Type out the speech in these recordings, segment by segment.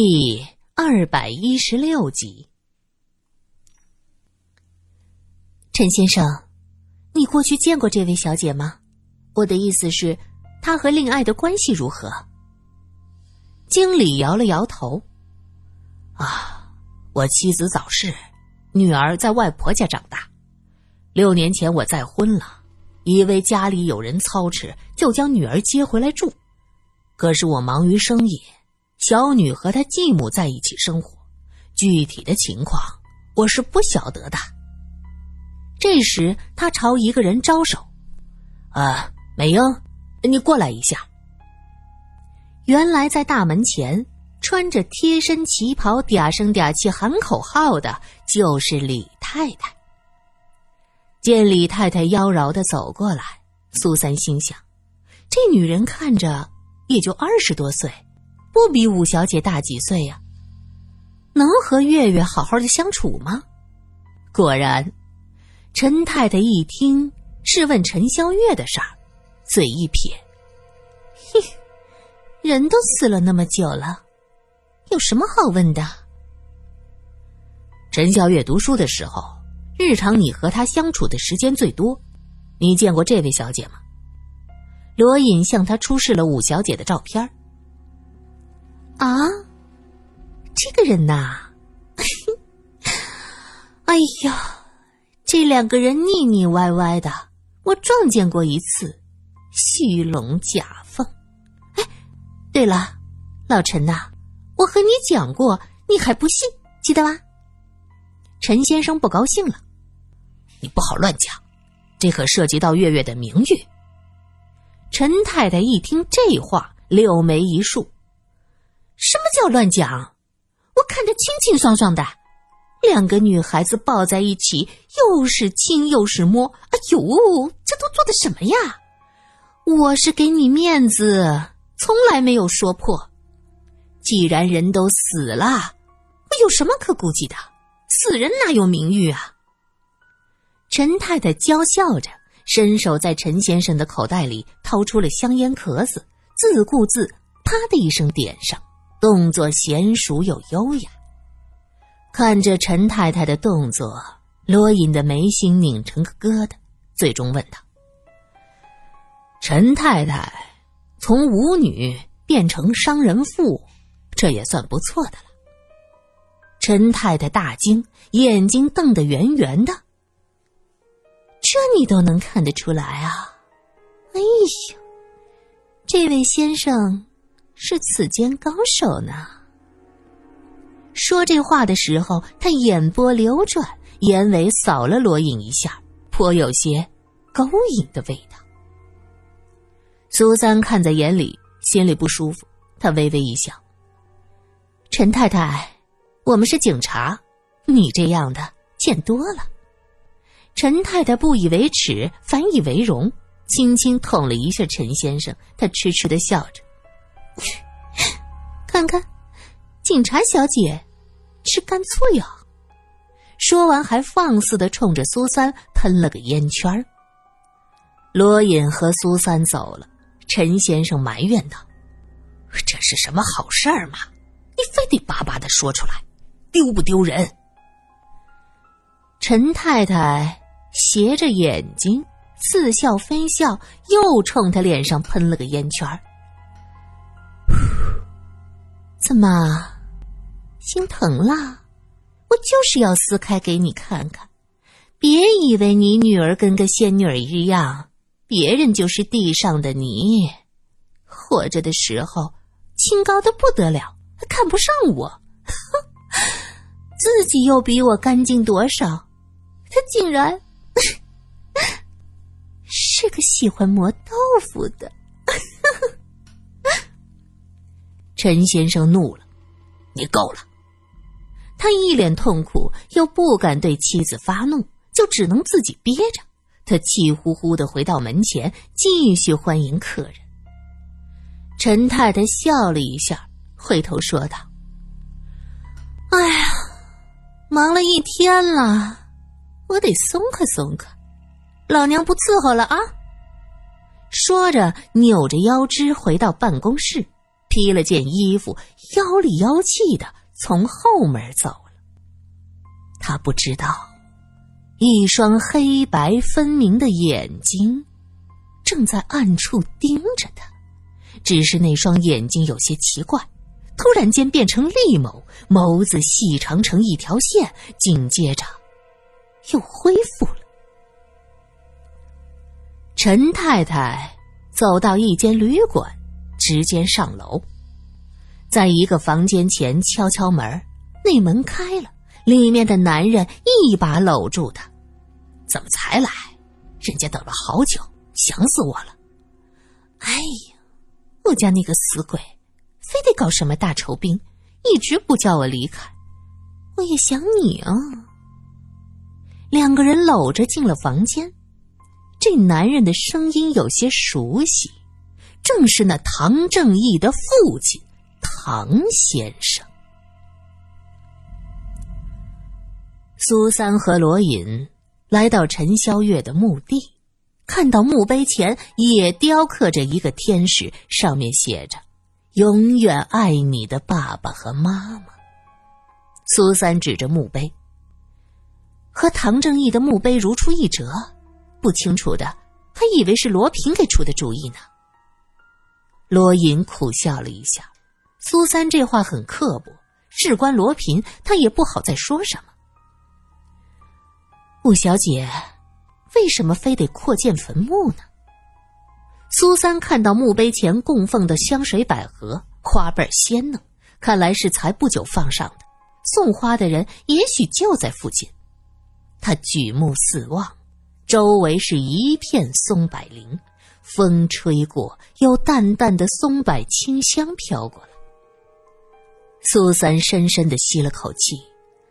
第二百一十六集，陈先生，你过去见过这位小姐吗？我的意思是，她和令爱的关系如何？经理摇了摇头。啊，我妻子早逝，女儿在外婆家长大。六年前我再婚了，以为家里有人操持，就将女儿接回来住。可是我忙于生意。小女和她继母在一起生活，具体的情况我是不晓得的。这时，他朝一个人招手：“啊，美英，你过来一下。”原来在大门前穿着贴身旗袍、嗲声嗲气喊口号的，就是李太太。见李太太妖娆的走过来，苏三心想：这女人看着也就二十多岁。不比五小姐大几岁呀？能和月月好好的相处吗？果然，陈太太一听是问陈宵月的事儿，嘴一撇：“嘿，人都死了那么久了，有什么好问的？”陈宵月读书的时候，日常你和她相处的时间最多，你见过这位小姐吗？罗隐向她出示了五小姐的照片啊，这个人呐，哎呀，这两个人腻腻歪歪的，我撞见过一次，虚龙假凤。哎，对了，老陈呐，我和你讲过，你还不信，记得吧？陈先生不高兴了，你不好乱讲，这可涉及到月月的名誉。陈太太一听这话，柳眉一竖。什么叫乱讲？我看着清清爽爽的，两个女孩子抱在一起，又是亲又是摸。哎呦，这都做的什么呀？我是给你面子，从来没有说破。既然人都死了，我有什么可顾忌的？死人哪有名誉啊？陈太太娇笑着，伸手在陈先生的口袋里掏出了香烟壳子，自顾自啪的一声点上。动作娴熟又优雅，看着陈太太的动作，罗隐的眉心拧成个疙瘩，最终问道：“陈太太从舞女变成商人妇，这也算不错的了。”陈太太大惊，眼睛瞪得圆圆的。这你都能看得出来啊？哎呦，这位先生。是此间高手呢。说这话的时候，他眼波流转，眼尾扫了罗隐一下，颇有些勾引的味道。苏三看在眼里，心里不舒服，他微微一笑：“陈太太，我们是警察，你这样的见多了。”陈太太不以为耻，反以为荣，轻轻捅了一下陈先生，他痴痴的笑着。看看，警察小姐吃干醋哟。说完，还放肆的冲着苏三喷了个烟圈罗隐和苏三走了，陈先生埋怨道：“这是什么好事儿嘛？你非得巴巴的说出来，丢不丢人？”陈太太斜着眼睛，似笑非笑，又冲他脸上喷了个烟圈儿怎么，心疼了？我就是要撕开给你看看，别以为你女儿跟个仙女儿一样，别人就是地上的泥。活着的时候清高的不得了，还看不上我，自己又比我干净多少？他竟然是个喜欢磨豆腐的。陈先生怒了：“你够了！”他一脸痛苦，又不敢对妻子发怒，就只能自己憋着。他气呼呼的回到门前，继续欢迎客人。陈太太笑了一下，回头说道：“哎呀，忙了一天了，我得松快松快。老娘不伺候了啊！”说着，扭着腰肢回到办公室。披了件衣服，妖里妖气的从后门走了。他不知道，一双黑白分明的眼睛正在暗处盯着他，只是那双眼睛有些奇怪，突然间变成利眸，眸子细长成一条线，紧接着又恢复了。陈太太走到一间旅馆，直接上楼，在一个房间前敲敲门，那门开了，里面的男人一把搂住她：“怎么才来？人家等了好久，想死我了。”“哎呀，我家那个死鬼，非得搞什么大酬宾，一直不叫我离开。我也想你啊。”两个人搂着进了房间。这男人的声音有些熟悉，正是那唐正义的父亲唐先生。苏三和罗隐来到陈霄月的墓地，看到墓碑前也雕刻着一个天使，上面写着“永远爱你的爸爸和妈妈”。苏三指着墓碑，和唐正义的墓碑如出一辙。不清楚的，还以为是罗平给出的主意呢。罗隐苦笑了一下，苏三这话很刻薄，事关罗平，他也不好再说什么。五小姐，为什么非得扩建坟墓呢？苏三看到墓碑前供奉的香水百合，花瓣鲜嫩，看来是才不久放上的。送花的人也许就在附近。他举目四望。周围是一片松柏林，风吹过，有淡淡的松柏清香飘过来。苏三深深的吸了口气，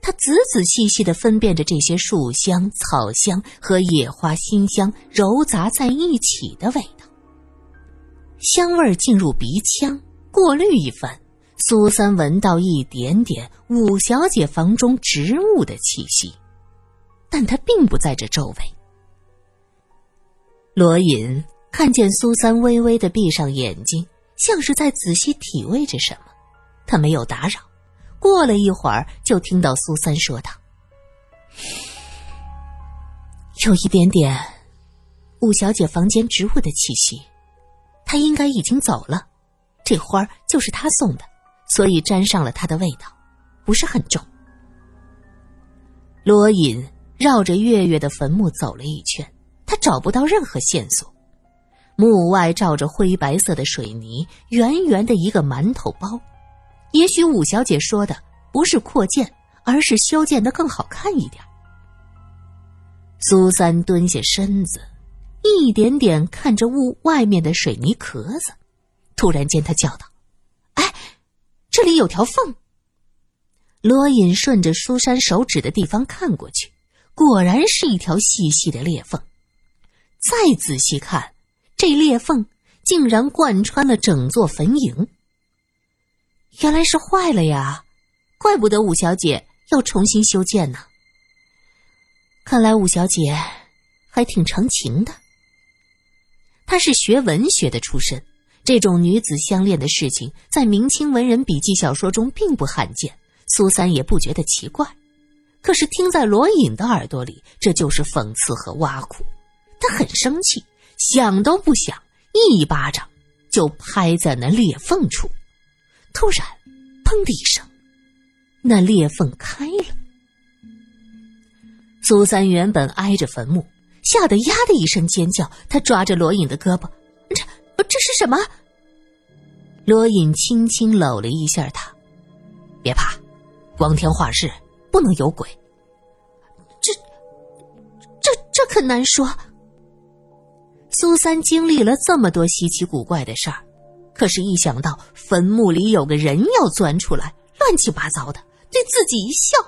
他仔仔细细的分辨着这些树香、草香和野花馨香糅杂在一起的味道。香味进入鼻腔，过滤一番，苏三闻到一点点五小姐房中植物的气息，但他并不在这周围。罗隐看见苏三微微的闭上眼睛，像是在仔细体味着什么。他没有打扰。过了一会儿，就听到苏三说道：“有一点点五小姐房间植物的气息，她应该已经走了。这花就是她送的，所以沾上了她的味道，不是很重。”罗隐绕着月月的坟墓走了一圈。他找不到任何线索，墓外罩着灰白色的水泥，圆圆的一个馒头包。也许五小姐说的不是扩建，而是修建的更好看一点。苏三蹲下身子，一点点看着屋外面的水泥壳子。突然间，他叫道：“哎，这里有条缝！”罗隐顺着苏三手指的地方看过去，果然是一条细细的裂缝。再仔细看，这裂缝竟然贯穿了整座坟茔。原来是坏了呀，怪不得五小姐要重新修建呢。看来五小姐还挺成情的。她是学文学的出身，这种女子相恋的事情在明清文人笔记小说中并不罕见。苏三也不觉得奇怪，可是听在罗隐的耳朵里，这就是讽刺和挖苦。他很生气，想都不想，一巴掌就拍在那裂缝处。突然，砰的一声，那裂缝开了。苏三原本挨着坟墓，吓得呀的一声尖叫。他抓着罗隐的胳膊：“这这是什么？”罗隐轻轻搂了一下他：“别怕，光天化日不能有鬼。这这这可难说。”苏三经历了这么多稀奇古怪的事儿，可是，一想到坟墓里有个人要钻出来，乱七八糟的，对自己一笑，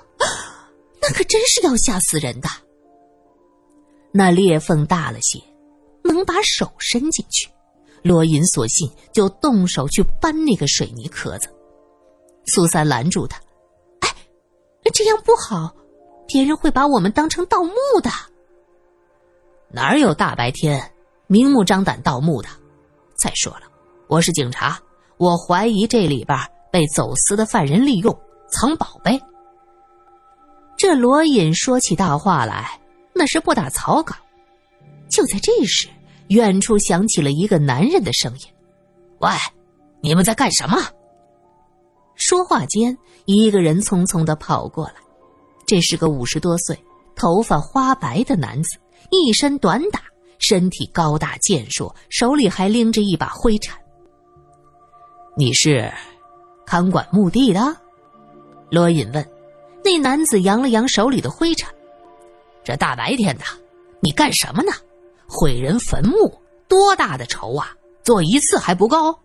那可真是要吓死人的。那裂缝大了些，能把手伸进去。罗隐索性就动手去搬那个水泥壳子。苏三拦住他：“哎，这样不好，别人会把我们当成盗墓的。哪儿有大白天？”明目张胆盗墓的，再说了，我是警察，我怀疑这里边被走私的犯人利用藏宝贝。这罗隐说起大话来，那是不打草稿。就在这时，远处响起了一个男人的声音：“喂，你们在干什么？”说话间，一个人匆匆的跑过来，这是个五十多岁、头发花白的男子，一身短打，身体高大健硕，手里还拎着一把灰铲。你是看管墓地的？罗隐问。那男子扬了扬手里的灰尘，这大白天的，你干什么呢？毁人坟墓，多大的仇啊！做一次还不够？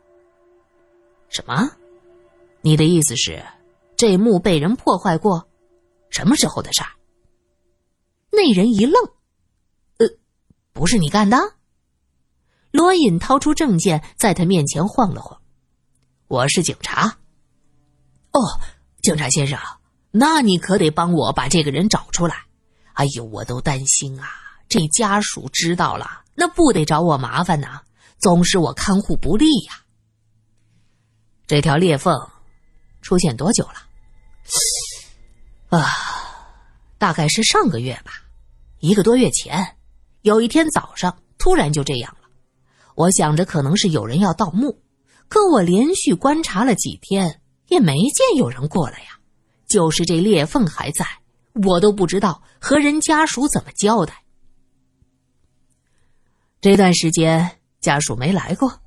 什么？你的意思是，这墓被人破坏过？什么时候的事儿？那人一愣，不是你干的？罗隐掏出证件，在他面前晃了晃。我是警察。哦，警察先生。那你可得帮我把这个人找出来！哎呦，我都担心啊！这家属知道了，那不得找我麻烦呐？总是我看护不力呀。这条裂缝出现多久了？啊，大概是上个月吧，一个多月前，有一天早上突然就这样了。我想着可能是有人要盗墓，可我连续观察了几天，也没见有人过来呀。就是这裂缝还在，我都不知道和人家属怎么交代。这段时间家属没来过。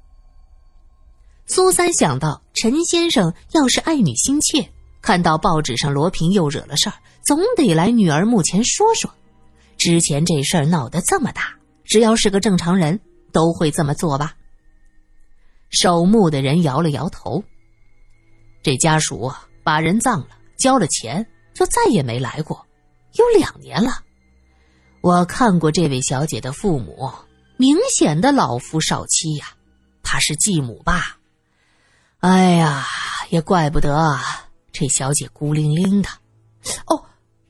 苏三想到陈先生要是爱女心切，看到报纸上罗平又惹了事儿，总得来女儿墓前说说。之前这事儿闹得这么大，只要是个正常人都会这么做吧？守墓的人摇了摇头，这家属把人葬了。交了钱就再也没来过，有两年了。我看过这位小姐的父母，明显的老夫少妻呀，怕是继母吧？哎呀，也怪不得这小姐孤零零的。哦，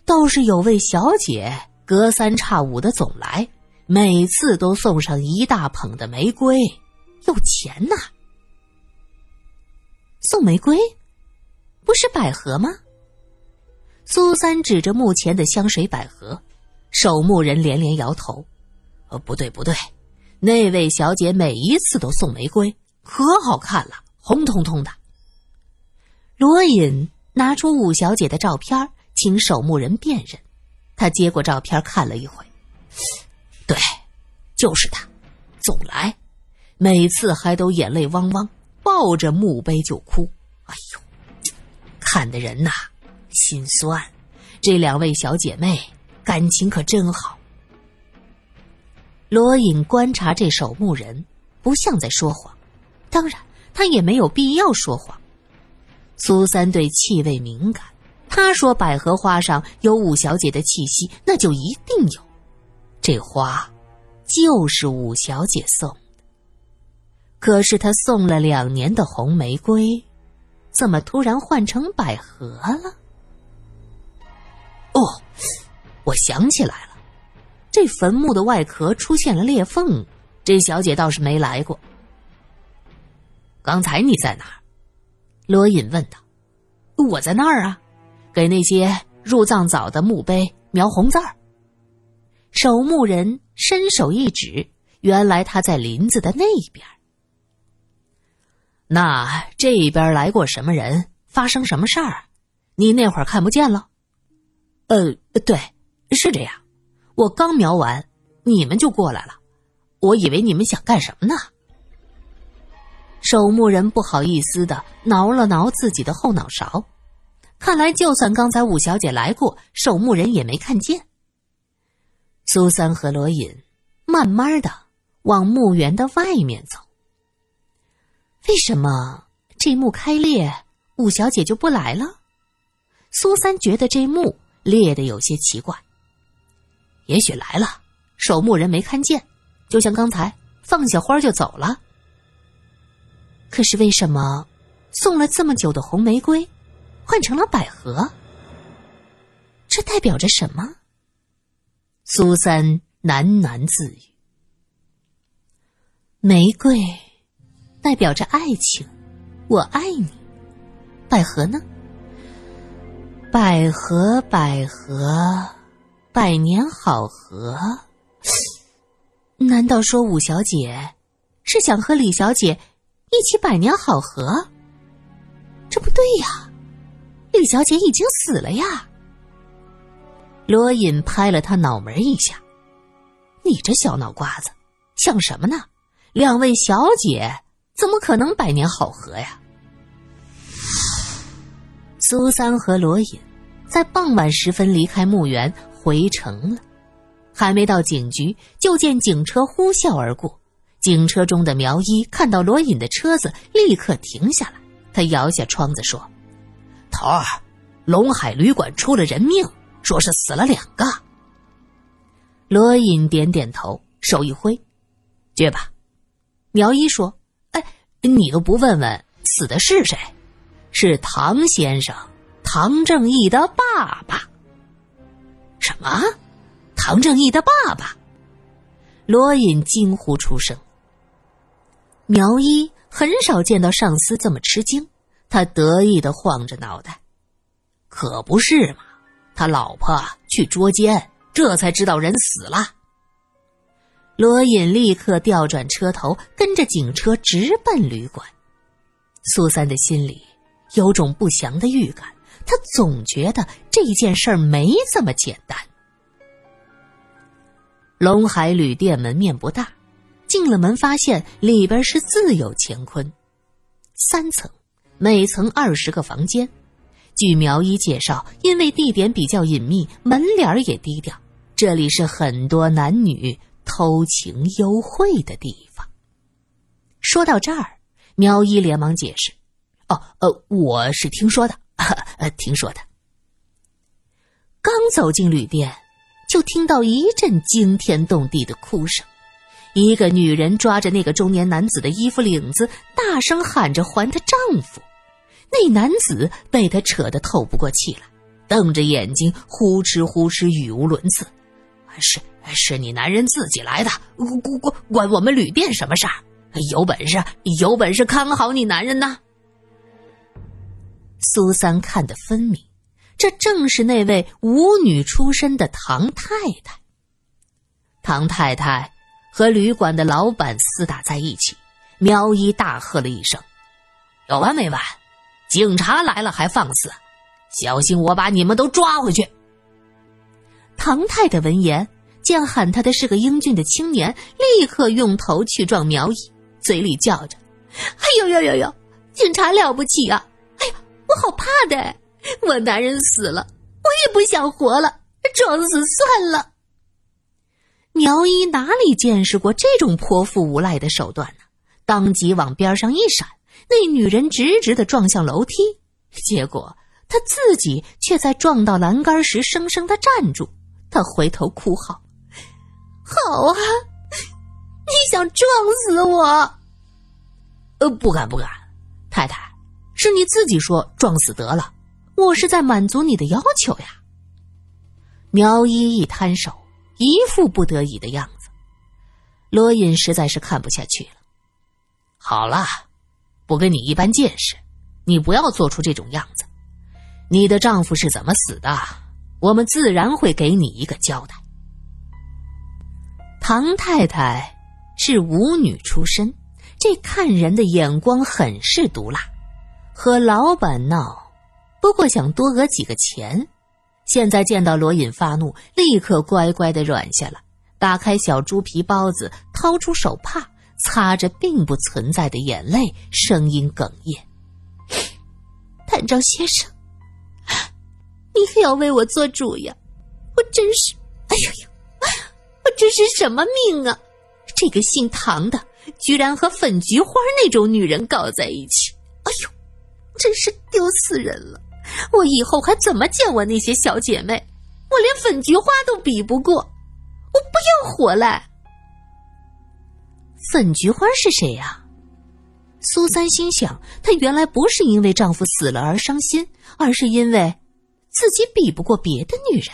倒是有位小姐隔三差五的总来，每次都送上一大捧的玫瑰，有钱呐。送玫瑰，不是百合吗？苏三指着墓前的香水百合，守墓人连连摇头：“呃，不对不对，那位小姐每一次都送玫瑰，可好看了，红彤彤的。”罗隐拿出五小姐的照片，请守墓人辨认。他接过照片看了一回，对，就是他，总来，每次还都眼泪汪汪，抱着墓碑就哭。哎呦，看的人呐！心酸，这两位小姐妹感情可真好。罗隐观察这守墓人，不像在说谎，当然他也没有必要说谎。苏三对气味敏感，他说百合花上有五小姐的气息，那就一定有。这花就是五小姐送的。可是他送了两年的红玫瑰，怎么突然换成百合了？哦，我想起来了，这坟墓的外壳出现了裂缝，这小姐倒是没来过。刚才你在哪儿？罗隐问道。我在那儿啊，给那些入葬早的墓碑描红字儿。守墓人伸手一指，原来他在林子的那边。那这边来过什么人？发生什么事儿？你那会儿看不见了？呃，对，是这样。我刚描完，你们就过来了。我以为你们想干什么呢？守墓人不好意思的挠了挠自己的后脑勺，看来就算刚才五小姐来过，守墓人也没看见。苏三和罗隐慢慢的往墓园的外面走。为什么这墓开裂，五小姐就不来了？苏三觉得这墓。裂的有些奇怪，也许来了，守墓人没看见，就像刚才放下花就走了。可是为什么送了这么久的红玫瑰，换成了百合？这代表着什么？苏三喃喃自语：“玫瑰代表着爱情，我爱你。百合呢？百合，百合，百年好合。难道说五小姐是想和李小姐一起百年好合？这不对呀，李小姐已经死了呀。罗隐拍了他脑门一下：“你这小脑瓜子，想什么呢？两位小姐怎么可能百年好合呀？”苏三和罗隐在傍晚时分离开墓园回城了，还没到警局，就见警车呼啸而过。警车中的苗一看到罗隐的车子，立刻停下来。他摇下窗子说：“头儿，龙海旅馆出了人命，说是死了两个。”罗隐点点头，手一挥：“去吧。”苗一说：“哎，你都不问问死的是谁？”是唐先生，唐正义的爸爸。什么？唐正义的爸爸？罗隐惊呼出声。苗一很少见到上司这么吃惊，他得意的晃着脑袋：“可不是嘛，他老婆去捉奸，这才知道人死了。”罗隐立刻调转车头，跟着警车直奔旅馆。苏三的心里。有种不祥的预感，他总觉得这件事儿没这么简单。龙海旅店门面不大，进了门发现里边是自有乾坤，三层，每层二十个房间。据苗一介绍，因为地点比较隐秘，门脸也低调，这里是很多男女偷情幽会的地方。说到这儿，苗一连忙解释。哦，呃，我是听说的，呃，听说的。刚走进旅店，就听到一阵惊天动地的哭声，一个女人抓着那个中年男子的衣服领子，大声喊着还她丈夫。那男子被她扯得透不过气来，瞪着眼睛呼哧呼哧语无伦次：“是是你男人自己来的，关关关我们旅店什么事儿？有本事有本事看好你男人呐！”苏三看得分明，这正是那位舞女出身的唐太太。唐太太和旅馆的老板厮打在一起，苗一大喝了一声：“有完没完？警察来了还放肆？小心我把你们都抓回去！”唐太太闻言，见喊他的是个英俊的青年，立刻用头去撞苗一，嘴里叫着：“哎呦呦呦呦，警察了不起啊！”哎呀我好怕的，我男人死了，我也不想活了，装死算了。苗一哪里见识过这种泼妇无赖的手段呢？当即往边上一闪，那女人直直的撞向楼梯，结果她自己却在撞到栏杆时生生的站住。她回头哭号：“好啊，你想撞死我？呃，不敢不敢，太太。”是你自己说撞死得了，我是在满足你的要求呀。苗一一摊手，一副不得已的样子。罗隐实在是看不下去了。好了，不跟你一般见识，你不要做出这种样子。你的丈夫是怎么死的？我们自然会给你一个交代。唐太太是舞女出身，这看人的眼光很是毒辣。和老板闹，不过想多讹几个钱。现在见到罗隐发怒，立刻乖乖的软下了，打开小猪皮包子，掏出手帕，擦着并不存在的眼泪，声音哽咽：“探照先生，你可要为我做主呀！我真是……哎呦呦，我这是什么命啊？这个姓唐的，居然和粉菊花那种女人搞在一起！哎呦！”真是丢死人了！我以后还怎么见我那些小姐妹？我连粉菊花都比不过，我不要活了！粉菊花是谁呀？苏三心想，她原来不是因为丈夫死了而伤心，而是因为自己比不过别的女人。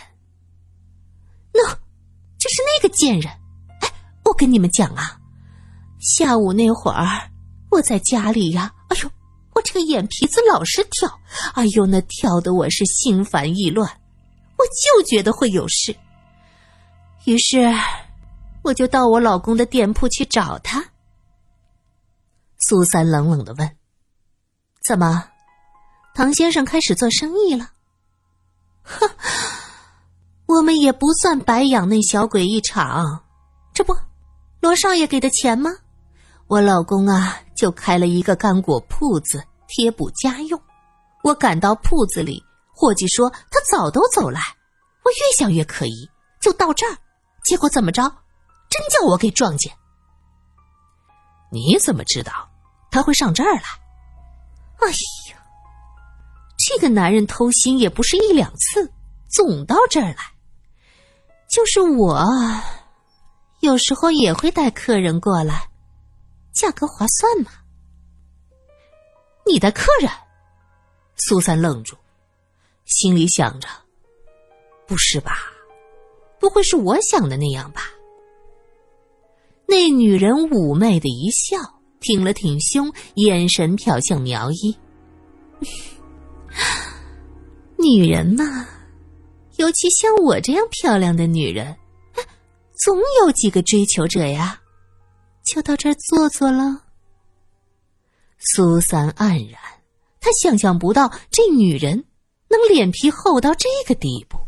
那，就是那个贱人！哎，我跟你们讲啊，下午那会儿我在家里呀，哎呦！我这个眼皮子老是跳，哎呦，那跳的我是心烦意乱，我就觉得会有事。于是，我就到我老公的店铺去找他。苏三冷冷的问：“怎么，唐先生开始做生意了？”“哼，我们也不算白养那小鬼一场，这不，罗少爷给的钱吗？我老公啊。”就开了一个干果铺子，贴补家用。我赶到铺子里，伙计说他早都走了。我越想越可疑，就到这儿，结果怎么着？真叫我给撞见。你怎么知道他会上这儿来？哎呀，这个男人偷腥也不是一两次，总到这儿来。就是我，有时候也会带客人过来。价格划算吗？你的客人，苏三愣住，心里想着：不是吧？不会是我想的那样吧？那女人妩媚的一笑，挺了挺胸，眼神瞟向苗一。女人嘛，尤其像我这样漂亮的女人，总有几个追求者呀。就到这儿坐坐了。苏三黯然，他想象不到这女人能脸皮厚到这个地步。